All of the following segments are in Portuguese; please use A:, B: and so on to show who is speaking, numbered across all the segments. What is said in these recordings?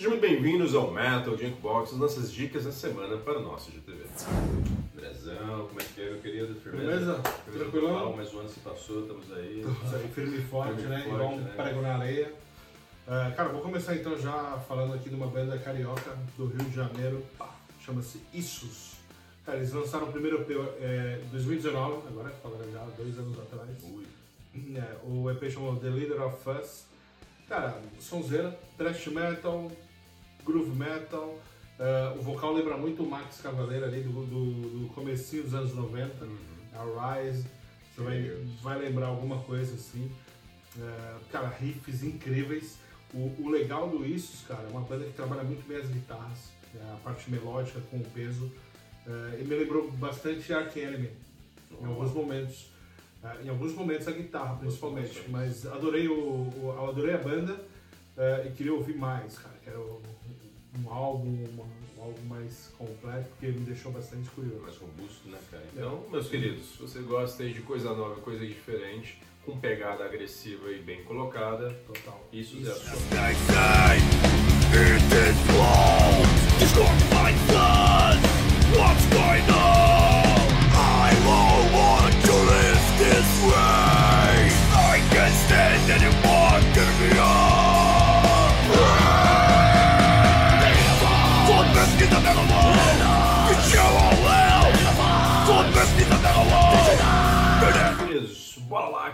A: Sejam muito bem-vindos ao Metal Junkbox, nossas dicas da semana para o nosso GTV. Andrezão, como é que é, meu querido?
B: Firmeza? Tranquilão?
A: total, Mais um ano se passou, estamos aí.
B: Estamos aí firme e forte,
A: Firme
B: né?
A: forte,
B: Igual um
A: né?
B: prego na areia. Ah, cara, vou começar então já falando aqui de uma banda carioca do Rio de Janeiro, chama-se Issus. Cara, eles lançaram o primeiro EP é, 2019, agora falando já dois anos atrás.
A: Ui.
B: É, o EP chamou The Leader of Us. Cara, sonzeira, thrash metal, groove metal. ah, o vocal lembra muito o Max Cavaleira ali do, do, do comecinho dos anos 90, a Rise. Você vai, vai lembrar alguma coisa assim. Ah, cara, riffs incríveis. O, o legal do Issus, cara, é uma banda que trabalha muito bem as guitarras, né, a parte melódica com o peso. Ah, e me lembrou bastante Ark Enemy em alguns momentos. Ah, em alguns momentos a guitarra, principalmente. Mas adorei, o, o- adorei a banda ah, e queria ouvir mais, cara. Quero um álbum, uma- um álbum mais completo, porque me deixou bastante curioso.
A: Mais robusto, né, cara? Então, meus queridos, se você gosta aí de coisa nova, coisa diferente, com pegada agressiva e bem colocada,
B: Total.
A: isso é a sua.
C: What's going on?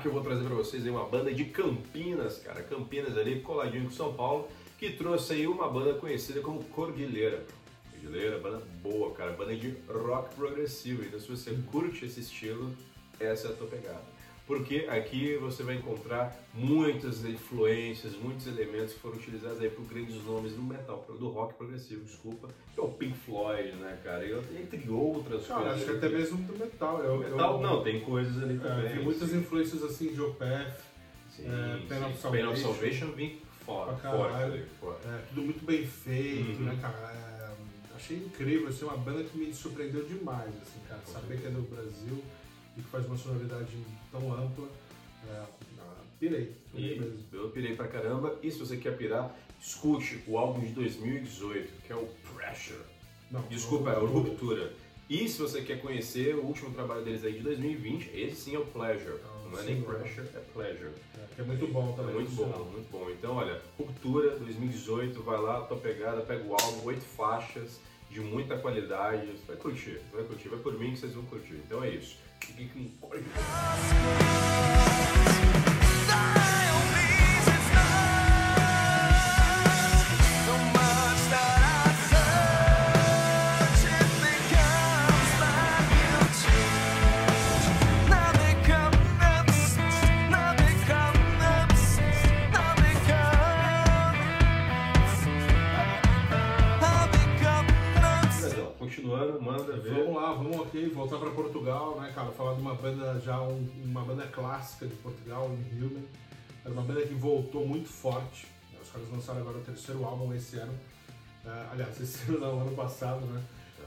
A: Que eu vou trazer pra vocês aí uma banda de Campinas, cara. Campinas ali, coladinho com São Paulo, que trouxe aí uma banda conhecida como Cordilheira. Cordilheira, banda boa, cara. Banda de rock progressivo. Então se você curte esse estilo, essa é a tua pegada. Porque aqui você vai encontrar muitas influências, muitos elementos que foram utilizados aí por grandes nomes do metal, do rock progressivo, desculpa, que é o Pink Floyd, né, cara? E entre outras
B: Cara,
A: coisas.
B: acho que até mesmo do metal. Eu,
A: Metal,
B: eu-
A: não, tem coisas ali
B: é,
A: também.
B: tem muitas influências assim de Opeth,
A: Sim,
B: É,
A: sim.
B: Pain of Salvation.
A: Salvation vem fora.
B: É, tudo muito bem feito,
A: Uhum.
B: né, cara? É, achei incrível, assim, uma banda que me surpreendeu demais, assim, cara. Saber que é do Brasil e que faz uma sonoridade tão ampla. É, ah, pirei, pirei mesmo.
A: eu pirei pra caramba. E se você quer pirar, escute o álbum de 2018, que é o Pressure.
B: Não,
A: Desculpa, é
B: não-
A: o Ruptura. E se você quer conhecer o último trabalho deles aí de 2020, esse sim é o Pleasure.
B: Ah,
A: Não é
B: sim,
A: nem
B: né?
A: Pressure, é Pleasure.
B: É, que é muito bom
A: É
B: também.
A: muito
B: por
A: bom,
B: sinal.
A: muito bom. Então, olha, Ruptura 2018, vai lá, tua pegada, pega o álbum, oito faixas de muita qualidade. Você vai curtir, vai curtir, vai por mim que vocês vão curtir. Então é isso. Fiquem com
B: aqui, voltar para Portugal, né, cara? Falar de uma banda já, um- uma banda clássica de Portugal, Inhuman. Era uma banda que voltou muito forte. né? Os caras lançaram agora o terceiro álbum esse ano. Ah, aliás, esse ano não, ano passado, né?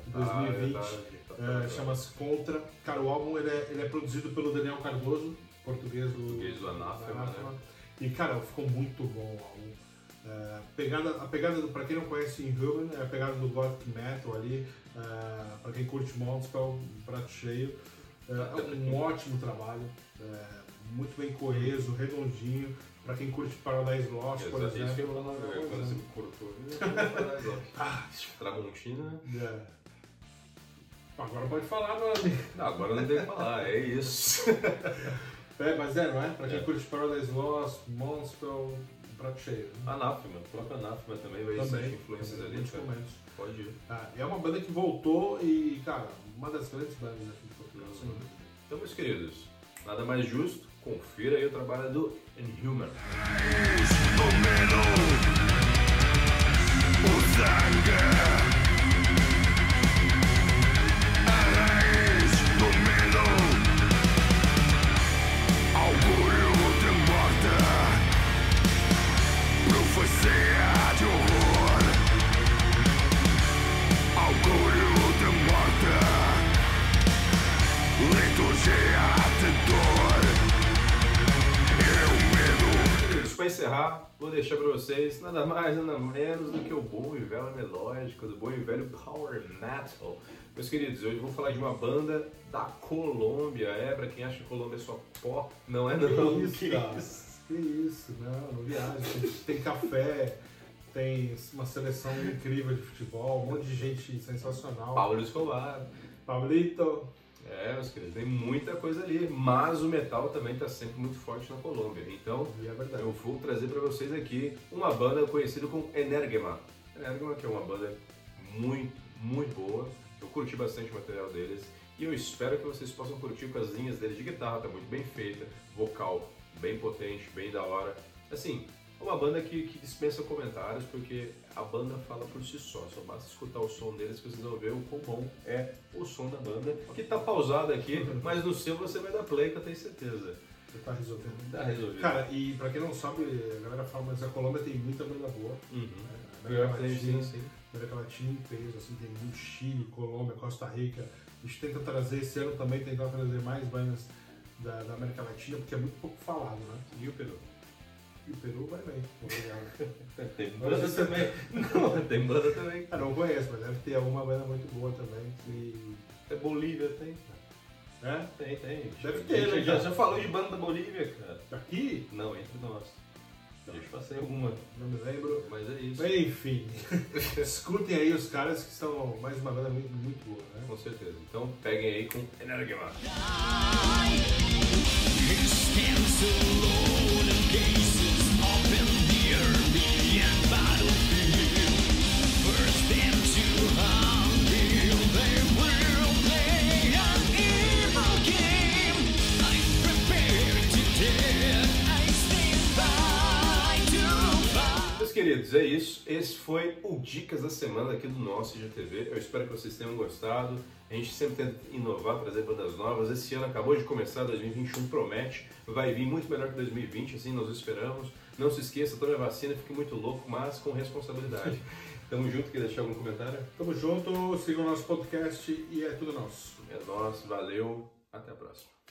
B: Em 2020.
A: Ah, tá,
B: É. Chama-se Contra. Cara, o álbum ele é, ele é produzido pelo Daniel Cardoso, português do,
A: Português do Anathema, né?
B: E, cara, ficou muito bom o álbum. É, pegada, a pegada, do, pra quem não conhece Inhuman, é a pegada do Gothic Metal ali. É, pra quem curte Monspell, um prato cheio. É, é um ótimo trabalho. é, muito bem coeso, redondinho. Pra quem curte Paradise Lost, por
A: que eu
B: exemplo.
A: falar,
B: é um
A: quando você me cortou. eu ia falar, Ah, Tramontina.
B: É. Agora pode falar, meu amigo.
A: Não, agora não tem que falar, é isso.
B: É, mas é, não é? Pra quem
A: É.
B: curte Paradise Lost, Monspell, um prato cheio.
A: Anáfema, o próprio Anáfema também vai
B: Também.
A: existir influências ali, cara.
B: momentos.
A: Pode ir.
B: Ah, é uma banda que voltou e, cara, uma das grandes bandas aqui de Portugal.
A: Então, meus queridos, nada mais justo, confira aí o trabalho do Inhuman. Pra encerrar, vou deixar para vocês nada mais, nada menos do que o bom e velho melódico, do bom e velho power metal. Meus queridos, hoje vou falar de uma banda da Colômbia. É, para quem acha que Colômbia é só pó, não é não.
B: Que isso, cara? Que isso, não, não viaja. Tem café, tem uma seleção incrível de futebol, um monte de gente sensacional.
A: Paulo Escobar.
B: Pablito,
A: É, meus queridos, tem muita coisa ali, mas o metal também está sempre muito forte na Colômbia. Então,
B: é verdade.
A: eu vou trazer para vocês aqui uma banda conhecida como Energema. Energema que é uma banda muito, muito boa. Eu curti bastante o material deles e eu espero que vocês possam curtir com as linhas deles de guitarra, tá muito bem feita, vocal bem potente, bem da hora. Assim, uma banda que, que dispensa comentários porque a banda fala por si só, só basta escutar o som deles que vocês vão ver o quão bom é o som da banda, que tá pausado aqui, mas no seu você vai dar play que eu tenho certeza.
B: Você tá resolvendo.
A: Tá resolvido.
B: Cara, e pra quem não sabe, a galera fala, mas a Colômbia tem muita banda boa.
A: Uhum.
B: né? América Latina,
A: sim, sim.
B: América Latina peso, assim, tem muito Chile, Colômbia, Costa Rica. A gente tenta trazer, esse ano também tentar trazer mais bandas da, da América Latina, porque é muito pouco falado, né?
A: E o Peru?
B: E o Peru vai bem, obrigado.
A: Tem
B: banda
A: também. Não, tem banda também.
B: Ah, não conheço, mas deve ter alguma banda muito boa também. Que...
A: É Bolívia, tem.
B: É?
A: Tem, tem.
B: Deve ter, né,
A: Já,
B: cara?
A: já falou de banda da Bolívia, cara.
B: Aqui?
A: Não, entre nós. Já te passei alguma,
B: Não me lembro.
A: mas é isso.
B: Enfim, escutem aí os caras que são mais uma banda muito, muito boa, né?
A: Com certeza. Então peguem aí com Energema.
C: He
A: queridos, é isso. Esse foi o Dicas da Semana aqui do nosso IGTV. Eu espero que vocês tenham gostado. A gente sempre tenta inovar, trazer bandas novas. Esse ano acabou de começar, 2021 promete. Vai vir muito melhor que 2020, assim nós esperamos. Não se esqueça, tome a vacina, fique muito louco, mas com responsabilidade. Tamo junto, quer deixar algum comentário?
B: Tamo junto, sigam o nosso podcast e é tudo nosso.
A: É nóis, valeu, até a próxima.